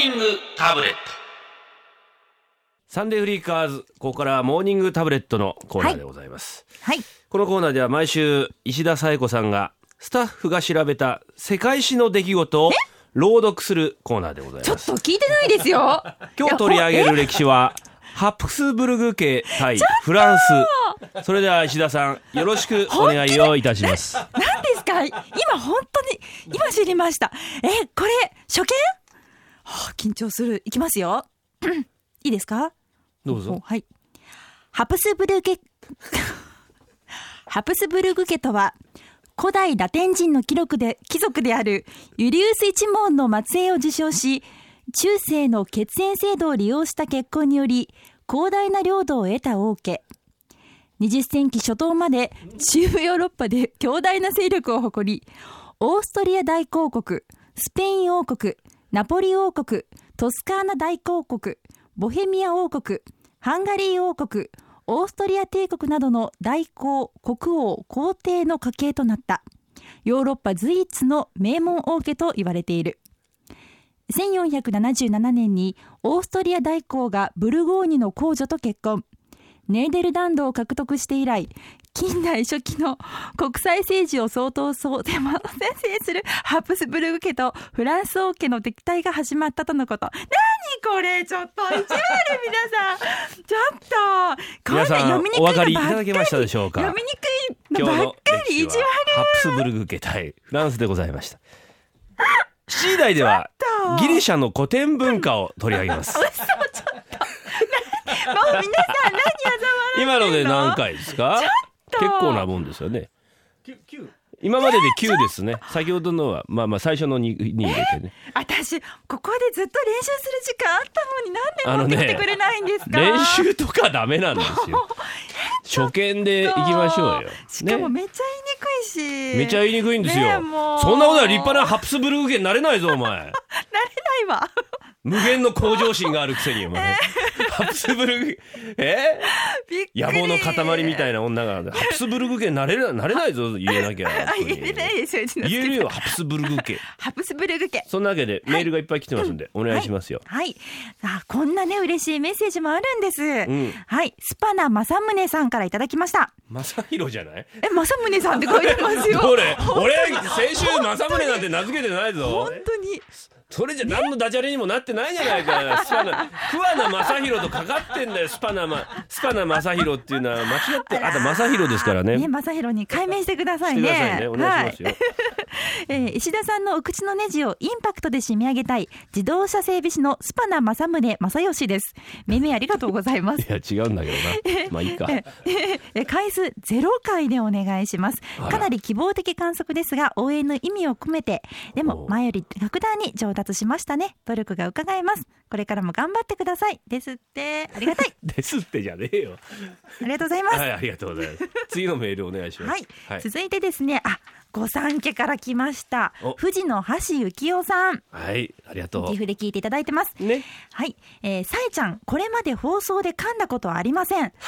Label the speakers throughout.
Speaker 1: ニングタブレット。サンデーフリッカーズここからはモーニングタブレットのコーナーでございます、
Speaker 2: はい。
Speaker 1: このコーナーでは毎週石田紗友子さんがスタッフが調べた世界史の出来事を朗読するコーナーでござい
Speaker 2: ちょっ
Speaker 1: ます
Speaker 2: と聞いてないですよ。
Speaker 1: 今日取り上げる歴史はハプスブルグ家対フランス。それでは石田さんよろしくお願いをいたします。
Speaker 2: 何ですか？今本当に、今知りました。え、これ、初見？はあ、緊張する。いきますよ。いいですか？
Speaker 1: どうぞ
Speaker 2: はい。ハプスブルグ、ハプスブルグ家とは、古代ラテン人の記録で、貴族であるユリウス一門の末裔を受賞し、中世の血縁制度を利用した結婚により、広大な領土を得た王家。20世紀初頭まで中部ヨーロッパで強大な勢力を誇り、オーストリア大公国、スペイン王国、ナポリ王国、トスカーナ大公国、ボヘミア王国、ハンガリー王国、オーストリア帝国などの大公、国王、皇帝の家系となった。ヨーロッパ随一の名門王家と言われている。1477年にオーストリア大公がブルゴーニュの公女と結婚。ネーデルランドを獲得して以来、近代初期の国際政治を相当そうでも先制するハプスブルグ家とフランス王家の敵対が始まったとのこと。なにこれ？ちょっと、意地悪皆さん。ちょっと、こんな読みにくいのばっかり。
Speaker 1: ただけましたでしょうか？
Speaker 2: 読みにくい
Speaker 1: 今日の
Speaker 2: のばっかり意地悪。
Speaker 1: 歴史は。ハプスブルグ家対フランスでございました。7時台ではギリシャの古典文化を取り上げます。
Speaker 2: もう皆さん何？
Speaker 1: 今ので何回ですか？
Speaker 2: と。
Speaker 1: 結構なもんですよね。今までで9ですね。先ほどのはまあまあ最初の 2, 2入れてね。
Speaker 2: 私、ここでずっと練習する時間あったのになんで持ってきてくれないんですか、
Speaker 1: 練習とかダメなんですよ。初見で行きましょうよ。
Speaker 2: しかも
Speaker 1: ね。
Speaker 2: めっちゃ言いにくいし。
Speaker 1: めちゃ言いにくいんです
Speaker 2: ねえ
Speaker 1: よ
Speaker 2: もう。
Speaker 1: そんなことは立派なハプスブルグ家になれないぞお前。
Speaker 2: なれないわ。
Speaker 1: 無限の向上心があるくせにお前 ハプスブルグえ？野望の塊みたいな女がハプスブルグ家になれななれないぞ言えなきゃ
Speaker 2: あ、言えないですよ、
Speaker 1: 言えるよハプスブルグ家
Speaker 2: ハプスブルグ家。
Speaker 1: そんなわけでメールがいっぱい来てますんで、お願いしますよ、
Speaker 2: はい。あ、こんなね、嬉しいメッセージもあるんです。
Speaker 1: ん
Speaker 2: はい。スパナ正宗さんからいただきました。
Speaker 1: 正弘じゃない？
Speaker 2: え、正宗さんって書いてますよ。
Speaker 1: 俺先週正宗なんて名付けてないぞ
Speaker 2: 本当に。
Speaker 1: それじゃ何のダジャレにもなってないじゃないか。スパナ桑名正弘とかかってんだよ。スパナマスパナ正弘っていうのは間違ってあと正弘ですからね。
Speaker 2: ね、正弘に解明してくださいね。
Speaker 1: してくださいね。お願いしますよ、
Speaker 2: はいえー石田さんのお口のネジをインパクトで締め上げたい自動車整備士のスパナ正宗正義です。命名ありがとうございます。
Speaker 1: いや違うんだけどな。まあいいか。
Speaker 2: え回数0回でお願いします。かなり希望的観測ですが応援の意味を込めてでも
Speaker 1: お
Speaker 2: 前より格段に上達しましたね。努力が伺えます。これからも頑張ってください。ですって。ありがたい。
Speaker 1: ですってじゃねえよ。
Speaker 2: ありがとうございます。
Speaker 1: はいありがとうございます。次のメールお願いします。
Speaker 2: はい、続いてですね。あ御三家から来ました。
Speaker 1: お。
Speaker 2: 富士の橋幸男さん。
Speaker 1: はいありがと
Speaker 2: 岐阜で聞いていただいてます。
Speaker 1: うね。
Speaker 2: はい、えー、さえちゃんこれまで放送で噛んだことはありません。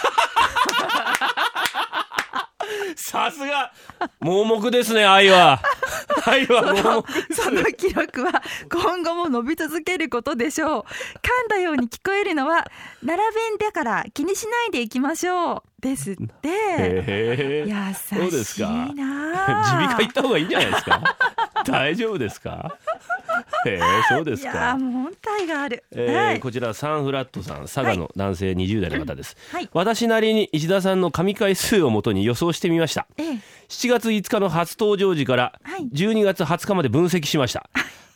Speaker 1: さすが。盲目ですね愛は。愛は盲目
Speaker 2: その記録は今後も伸び続けることでしょう。噛んだように聞こえるのは、奈良弁だから気にしないでいきましょう。ですって。
Speaker 1: へえ
Speaker 2: 優
Speaker 1: そうですか。
Speaker 2: しいな
Speaker 1: 耳
Speaker 2: あ
Speaker 1: 鼻科行った方がいいんじゃないですか。大丈夫ですか？へえそうです
Speaker 2: いや
Speaker 1: か
Speaker 2: ーもう本体がある。
Speaker 1: えー
Speaker 2: はい。
Speaker 1: こちらサンフラットさん佐賀の男性20代の方です、
Speaker 2: はい。
Speaker 1: 私なりに石田さんの神回数をもとに予想してみました。
Speaker 2: ええ。
Speaker 1: 7月5日の初登場時から
Speaker 2: はい。
Speaker 1: 12月20日まで分析しました、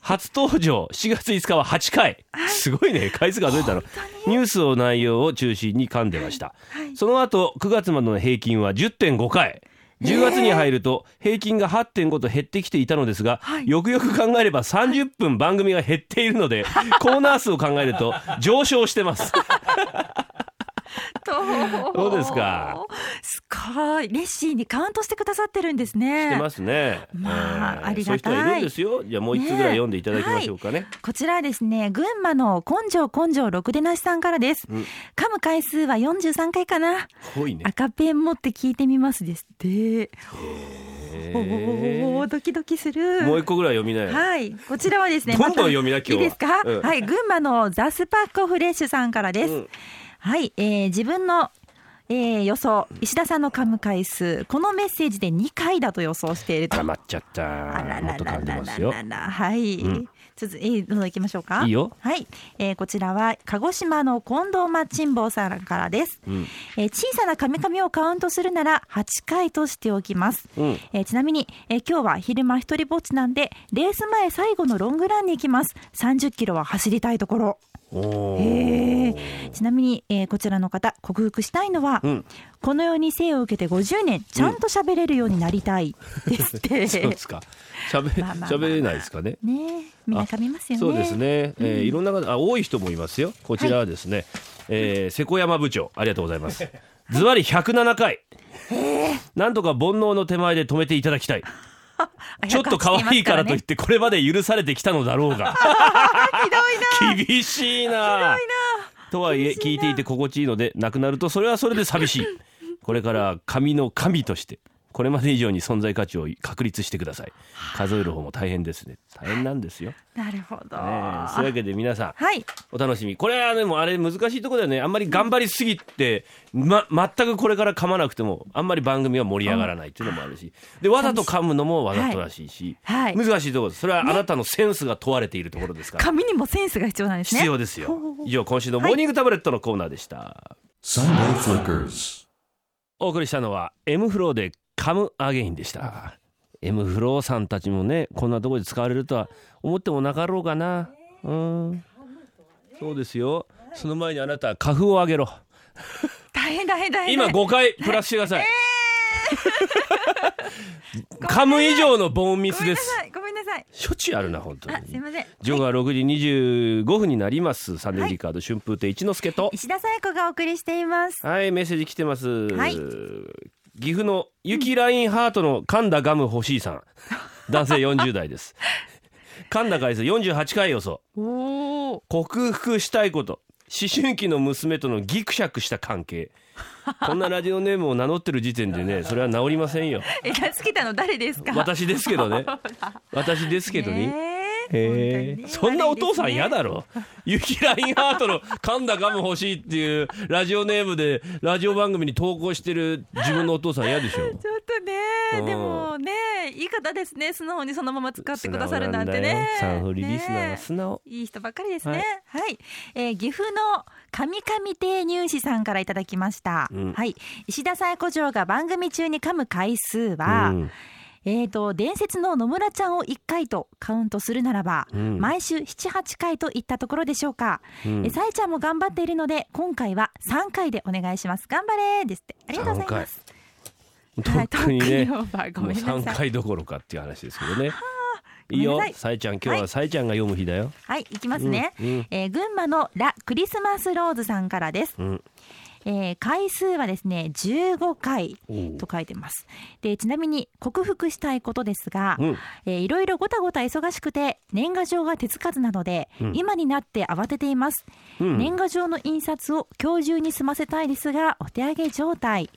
Speaker 1: 初登場。7月5日は8回すごいね。回数数えたの。ニュースの内容を中心に噛んでました、
Speaker 2: はい。
Speaker 1: その後9月までの平均は10.5回10月に入ると平均が8.5と減ってきていたのですが、
Speaker 2: はい。
Speaker 1: よくよく考えれば30分番組が減っているのでコーナー数を考えると上昇してます。
Speaker 2: と
Speaker 1: どうですか？
Speaker 2: すごい。熱心にカウントしてくださってるんですね。
Speaker 1: してますね。
Speaker 2: まああり
Speaker 1: そういう人
Speaker 2: がたい
Speaker 1: はいるんですよ。じゃあもう一つぐらい読んでいただきましょうかね。
Speaker 2: こちらはですね、群馬の根性根性ろくでなしさんからです。
Speaker 1: うん
Speaker 2: 噛む回数は43回かな。
Speaker 1: ね。
Speaker 2: 赤ペン持って聞いてみますですって。
Speaker 1: へ
Speaker 2: おおドキドキする
Speaker 1: もう一個ぐらい読みなよ、
Speaker 2: はいこちらはですね
Speaker 1: どんどん読みな今日はい
Speaker 2: いですか、
Speaker 1: うん
Speaker 2: はい群馬のザスパッコフレッシュさんからです、
Speaker 1: うん
Speaker 2: はい、えー自分のえー予想石田さんの噛む回数このメッセージで2回だと予想していると。
Speaker 1: 溜まっちゃった。
Speaker 2: あら
Speaker 1: もっと噛んでますよ。
Speaker 2: ららはい、
Speaker 1: うん。
Speaker 2: 続えーどんどん行きましょうか。
Speaker 1: いいよ。
Speaker 2: はい、えーこちらは鹿児島の近藤マッチンボウさんからです、
Speaker 1: うん。
Speaker 2: えー小さなカミカミをカウントするなら8回としておきます、
Speaker 1: うん。
Speaker 2: えーちなみに、えー今日は昼間一人ぼっちなんでレース前最後のロングランに行きます。30キロは走りたいところ
Speaker 1: お
Speaker 2: へ
Speaker 1: ー。
Speaker 2: ーちなみに、えーこちらの方克服したいのは、
Speaker 1: うん。
Speaker 2: この世に生を受けて50年ちゃんと喋れるようになりたいですって、
Speaker 1: そうですか。喋
Speaker 2: まあまあ
Speaker 1: れないですかね。
Speaker 2: ねえみんな噛みますよね。
Speaker 1: そうですね、えーいろんな方あ多い人もいますよ。こちらはですね、えー瀬古山部長ありがとうございます。ズバリ107回。なんとか煩悩の手前で止めていただきたい。
Speaker 2: あ
Speaker 1: ちょっと可愛いからといっ
Speaker 2: ね
Speaker 1: てこれまで許されてきたのだろうが。厳しいな。とはいえ聞いていて心地いいのでなくなるとそれはそれで寂しい。これから神の神としてこれまで以上に存在価値を確立してください。数える方も大変ですね。大変なんですよ、ね
Speaker 2: なるほど、
Speaker 1: え、そういうわけで皆さん
Speaker 2: はい。
Speaker 1: お楽しみ。これはでもあれ難しいところだよね。あんまり頑張りすぎて、ま、全くこれから噛まなくてもあんまり番組は盛り上がらないっていうのもあるし。でわざと噛むのもわざとらしいし、
Speaker 2: はい。はい
Speaker 1: 難しいところです。それはあなたのセンスが問われているところですから、
Speaker 2: 紙にもセンスが必要なんですね。
Speaker 1: 必要ですよ。以上今週のモーニングタブレットのコーナーでした、
Speaker 3: Sunday Flickers.
Speaker 1: お送りしたのは M フローでカムアゲインでした。M フローさんたちもねこんなところで使われるとは思ってもなかろうかな。うん。そうですよ。その前にあなた花粉をあげろ。
Speaker 2: 大変大変大変。
Speaker 1: 今5回プラスしてください、噛む以上のボンミスです。
Speaker 2: ごめんなさい。
Speaker 1: しょっちゅうあるな本当に。
Speaker 2: あすいません。
Speaker 1: 時刻は6時25分になります。サンデーリカード春風亭一之輔と。
Speaker 2: 石田紗友子がお送りしています。
Speaker 1: はいメッセージ来てます、
Speaker 2: はい
Speaker 1: 岐阜の雪ラインハートの噛んだガム欲しいさん。男性40代です。噛んだ回数48回予想。克服したいこと。思春期の娘とのギクシャクした関係。こんなラジオネームを名乗ってる時点でねそれは治りませんよ。
Speaker 2: え名付けたの誰ですか？
Speaker 1: 私ですけどね。私ですけどに、
Speaker 2: ねえ
Speaker 1: へえ
Speaker 2: 本当に。ね
Speaker 1: そんなお父さん嫌だろ。雪ラインハートの噛んだガム欲しいっていうラジオネームでラジオ番組に投稿してる自分のお父さん嫌でしょ。
Speaker 2: ちょっとね
Speaker 1: うん。
Speaker 2: でもねいい方ですね。素直にそのまま使ってくださるなんてね。
Speaker 1: サンフリリスナーは
Speaker 2: ね
Speaker 1: 素直、
Speaker 2: いい人ばっかりですね。
Speaker 1: は
Speaker 2: はい。い、えー岐阜の神々亭入試さんからいただきました。
Speaker 1: うん。
Speaker 2: はい、石田紗友子嬢が番組中に噛む回数は、
Speaker 1: うん
Speaker 2: えーと伝説の野村ちゃんを1回とカウントするならば、
Speaker 1: うん。
Speaker 2: 毎週78回といったところでしょうか。
Speaker 1: うん。
Speaker 2: えさえちゃんも頑張っているので今回は3回でお願いします。頑張れですって。ありがとうございます。はい
Speaker 1: 特にね、
Speaker 2: 特にオーバーご
Speaker 1: もう
Speaker 2: めんなさい。
Speaker 1: 3回どころかっていう話ですけどね。いいよ。
Speaker 2: さ
Speaker 1: えちゃん今日はさえちゃんが読む日だよ、
Speaker 2: はい、いきますね。
Speaker 1: うんうん。
Speaker 2: えー群馬のラ・クリスマスローズさんからです。
Speaker 1: うん
Speaker 2: えー回数はですね15回と書いてます。でちなみに克服したいことですが、
Speaker 1: うん。
Speaker 2: えーいろいろごたごた忙しくて年賀状が手つかずなので、
Speaker 1: うん。
Speaker 2: 今になって慌てています、
Speaker 1: うん。
Speaker 2: 年賀状の印刷を今日中に済ませたいですがお手上げ状態。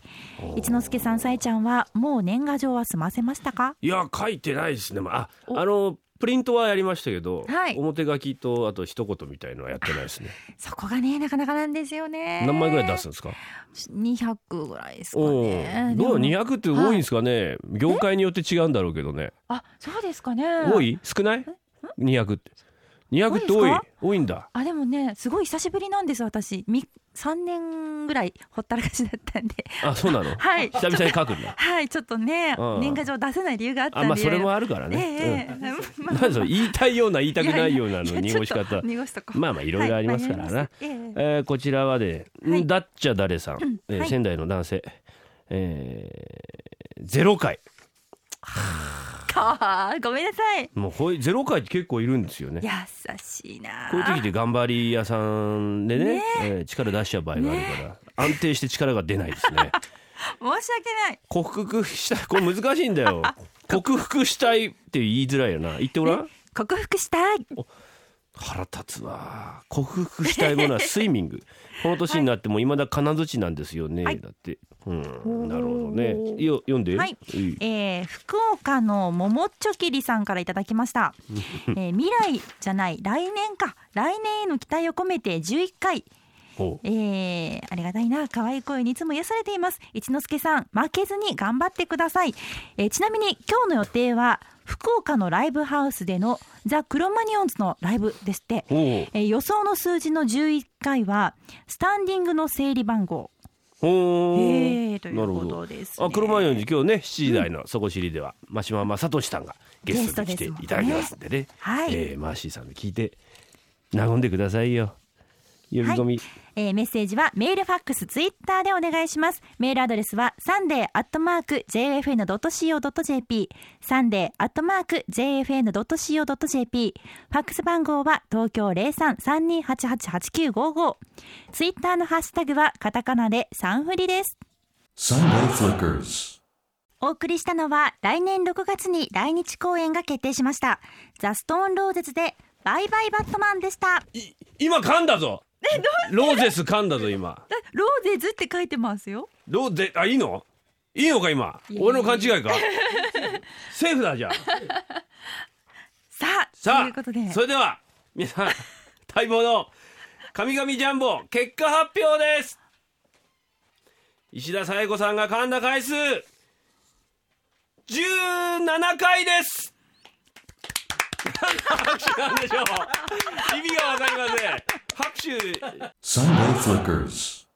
Speaker 2: 一之輔さんさえちゃんはもう年賀状は済ませましたか？
Speaker 1: いや書いてないですね。まあ
Speaker 2: お。
Speaker 1: あのプリントはやりましたけど、
Speaker 2: はい。
Speaker 1: 表書きとあと一言みたいのはやってないですね。
Speaker 2: そこがねなかなかなんですよね。
Speaker 1: 何枚ぐらい出すんですか
Speaker 2: ？200ぐらいですか
Speaker 1: お
Speaker 2: ね
Speaker 1: おどう
Speaker 2: でも
Speaker 1: 200って多いんですかね、業界によって違うんだろうけどね。
Speaker 2: あそうですかね。
Speaker 1: 多い？少ない？200って200って多い
Speaker 2: 多い
Speaker 1: んだ。
Speaker 2: あでもねすごい久しぶりなんです私。み3年ぐらいほったらかしだったんで。
Speaker 1: あそうなの？
Speaker 2: はい。
Speaker 1: 久々に書くんだ。
Speaker 2: はいちょっとね
Speaker 1: うん。
Speaker 2: 年賀状出せない理由があったんで。
Speaker 1: あまあそれもあるから
Speaker 2: え
Speaker 1: ね、
Speaker 2: えええ
Speaker 1: うん。
Speaker 2: まあ
Speaker 1: なんでそれ言いたいような言いたくないようなの濁し方まあまあいろいろありますからな、
Speaker 2: はいええ。
Speaker 1: えーこちらはね、
Speaker 2: はい。
Speaker 1: だっちゃ誰さん、えー
Speaker 2: はい。
Speaker 1: 仙台の男性、えーゼロ回
Speaker 2: か ごめんなさい。
Speaker 1: もうこういうゼロ回って結構いるんですよね。
Speaker 2: 優しいな。
Speaker 1: こういう時で頑張り屋さんでねえー力出しちゃう場合があるから、安定して力が出ないですね。
Speaker 2: 申し訳ない。
Speaker 1: 克服したい。これ難しいんだよ。克服したいって言いづらいよな。言ってごらん。
Speaker 2: 克服したい。
Speaker 1: 腹立つわ。克服したいものはスイミング。この年になっても未だ金槌なんですよね、
Speaker 2: はい。
Speaker 1: だってうんなるほどね。よ読んで。
Speaker 2: はい。
Speaker 1: い
Speaker 2: えー福岡のももっちょきりさんからいただきました、えー未来じゃない来年か。来年への期待を込めて11回。えー、ありがたいな。可愛い声にいつも癒されています。一之輔さん負けずに頑張ってください、えーちなみに今日の予定は福岡のライブハウスでのザ・クロマニオンズのライブですって、えー予想の数字の11回はスタンディングの整理番号
Speaker 1: ほう
Speaker 2: えーというこ
Speaker 1: なるほど。
Speaker 2: とです、ね、
Speaker 1: あ車四時今日ね7時台のそこ知りでは真島昌利さんがゲストに来ていただきますんでね。
Speaker 2: はい。
Speaker 1: えーマーシーさんで聞いて和んでくださいよ。呼び込み、
Speaker 2: えーメッセージはメールファックスツイッターでお願いします。メールアドレスはサンデーアットマーク JFN.CO.JP サンデーアットマーク JFN.CO.JP ファックス番号は東京0332888955ツイッターのハッシュタグはカタカナでサンフリです。
Speaker 3: Sunday Flickers.
Speaker 2: お送りしたのは来年6月に来日公演が決定しました。ザ・ストーンローゼズでバイバイバットマンでした。
Speaker 1: い今噛んだぞローゼス噛んだぞ今。
Speaker 2: ローゼズって書いてますよ。
Speaker 1: ローゼあいいの？いいのか今？俺の勘違いか？セーフだじゃあ。
Speaker 2: さあ
Speaker 1: さ
Speaker 2: ということで。
Speaker 1: あそれでは皆さん 待望の神々ジャンボ結果発表です。石田紗友子さんが噛んだ回数17回です。拍手なんでしょう。意味がわかりません拍手
Speaker 3: Sunday Flickers.